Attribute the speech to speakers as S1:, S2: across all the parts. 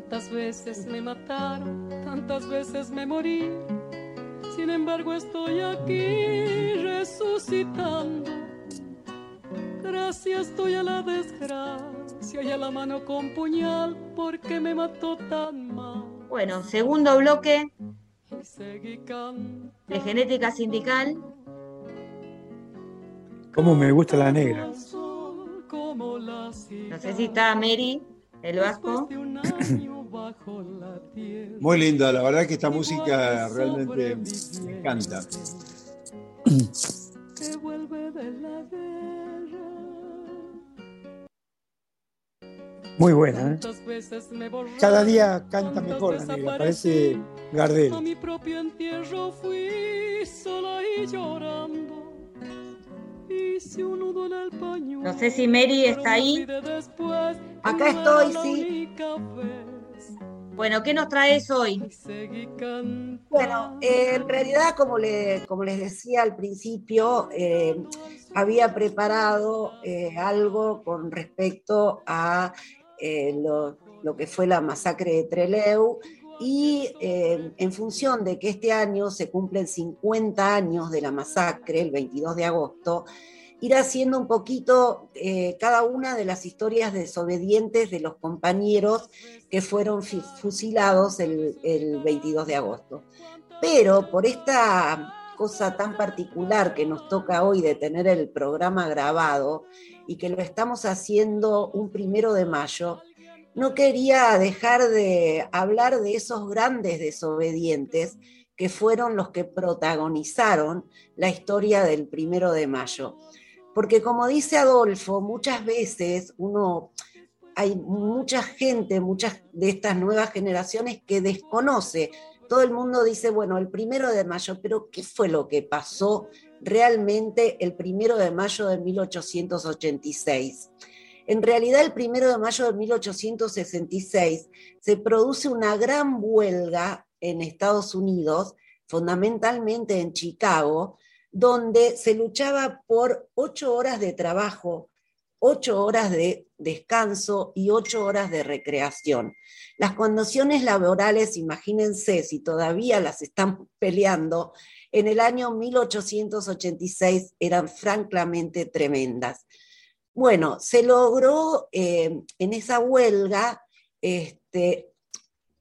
S1: Tantas veces me mataron, tantas veces me morí. Sin embargo estoy aquí resucitando. Gracias estoy a la desgracia y a la mano con puñal porque me mató tan mal.
S2: Bueno, segundo bloque de genética sindical.
S3: ¿Cómo me gusta la negra?
S2: No sé si está Mary, el vasco.
S4: Muy linda, la verdad que esta música realmente me encanta.
S3: Muy buena, ¿eh? Cada día canta mejor la negra, parece Gardel.
S1: A mi propio entierro fui sola y llorando.
S2: No sé si Mary está ahí.
S5: Acá estoy, sí.
S2: Bueno, ¿qué nos traes hoy?
S5: Bueno, eh, en realidad, como, como les decía al principio, eh, había preparado eh, algo con respecto a lo, lo, que fue la masacre de Treleu y en función de que este año se cumplen 50 años de la masacre, el 22 de agosto, ir haciendo un poquito eh, cada una de las historias desobedientes de los compañeros que fueron fusilados el, el 22 de agosto. Pero por esta cosa tan particular que nos toca hoy de tener el programa grabado y que lo estamos haciendo un primero de mayo, no quería dejar de hablar de esos grandes desobedientes que fueron los que protagonizaron la historia del primero de mayo. Porque como dice Adolfo, muchas veces uno, hay mucha gente, muchas de estas nuevas generaciones que desconoce. Todo el mundo dice, bueno, el primero de mayo, pero ¿qué fue lo que pasó realmente el primero de mayo de 1886? En realidad, el primero de mayo de 1866 se produce una gran huelga en Estados Unidos, fundamentalmente en Chicago, donde se luchaba por ocho horas de trabajo, ocho horas de descanso y ocho horas de recreación. Las condiciones laborales, imagínense si todavía las están peleando, en el año 1886 eran francamente tremendas. Bueno, se logró eh, en esa huelga, este,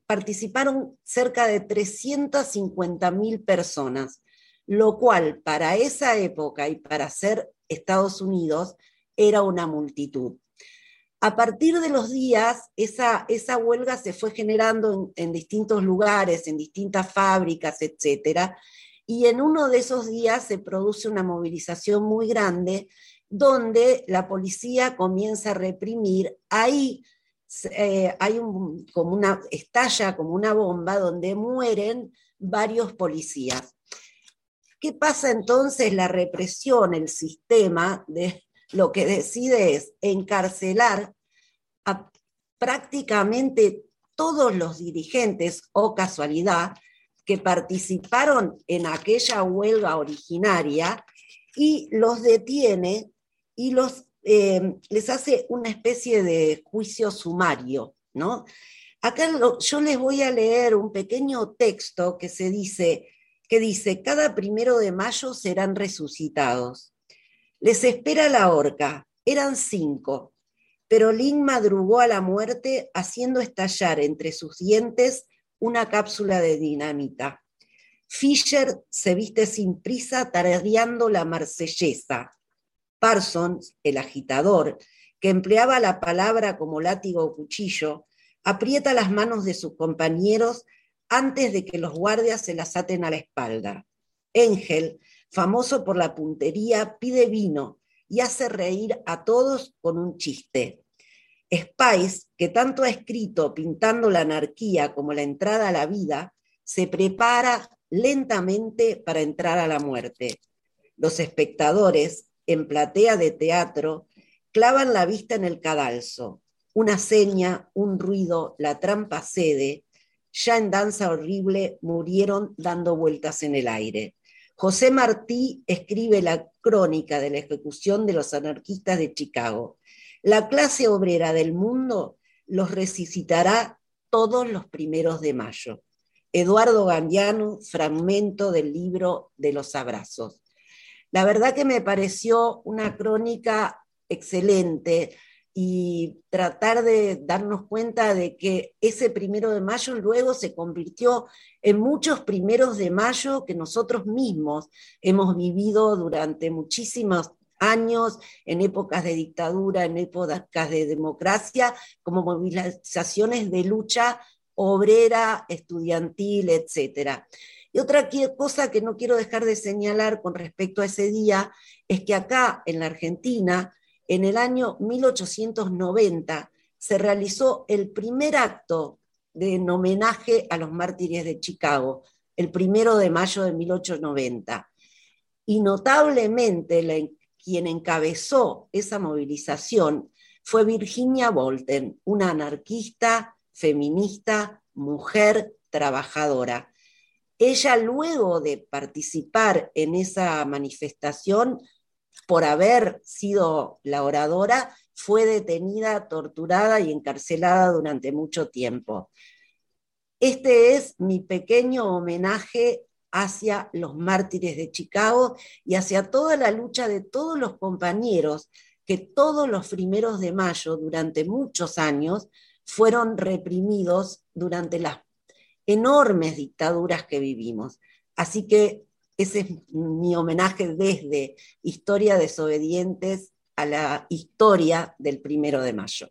S5: participaron cerca de 350 mil personas lo cual para esa época y para ser Estados Unidos era una multitud. A partir de los días, esa, esa huelga se fue generando en, distintos lugares, en distintas fábricas, etc. Y en uno de esos días se produce una movilización muy grande donde la policía comienza a reprimir. Ahí eh, hay un, como una, estalla como una bomba donde mueren varios policías. ¿Qué pasa entonces? La represión, el sistema, de, lo que decide es encarcelar a prácticamente todos los dirigentes o casualidad que participaron en aquella huelga originaria y los detiene y los, eh, les hace una especie de juicio sumario, ¿no? Acá yo les voy a leer un pequeño texto que se dice, que dice, cada primero de mayo serán resucitados. Les espera la horca, eran cinco, pero Lin madrugó a la muerte haciendo estallar entre sus dientes una cápsula de dinamita. Fisher se viste sin prisa tarareando la marsellesa. Parsons, el agitador, que empleaba la palabra como látigo o cuchillo, aprieta las manos de sus compañeros antes de que los guardias se las aten a la espalda. Engel, famoso por la puntería, pide vino y hace reír a todos con un chiste. Spice, que tanto ha escrito pintando la anarquía como la entrada a la vida, se prepara lentamente para entrar a la muerte. Los espectadores, en platea de teatro, clavan la vista en el cadalso. Una seña, un ruido, la trampa cede, ya en Danza Horrible murieron dando vueltas en el aire. José Martí escribe la crónica de la ejecución de los anarquistas de Chicago. La clase obrera del mundo los resucitará todos los primeros de mayo. Eduardo Gandiano, fragmento del libro de los abrazos. La verdad que me pareció una crónica excelente y tratar de darnos cuenta de que ese primero de mayo luego se convirtió en muchos primeros de mayo que nosotros mismos hemos vivido durante muchísimos años, en épocas de dictadura, en épocas de democracia, como movilizaciones de lucha obrera, estudiantil, etc. Y otra cosa que no quiero dejar de señalar con respecto a ese día es que acá en la Argentina, en el año 1890, se realizó el primer acto de homenaje a los mártires de Chicago, el primero de mayo de 1890. Y notablemente quien encabezó esa movilización fue Virginia Bolten, una anarquista, feminista, mujer trabajadora. Ella luego de participar en esa manifestación, por haber sido la oradora, fue detenida, torturada y encarcelada durante mucho tiempo. Este es mi pequeño homenaje hacia los mártires de Chicago y hacia toda la lucha de todos los compañeros que todos los primeros de mayo, durante muchos años, fueron reprimidos durante las enormes dictaduras que vivimos. Así que ese es mi homenaje desde Historia desobedientes a la historia del primero de mayo.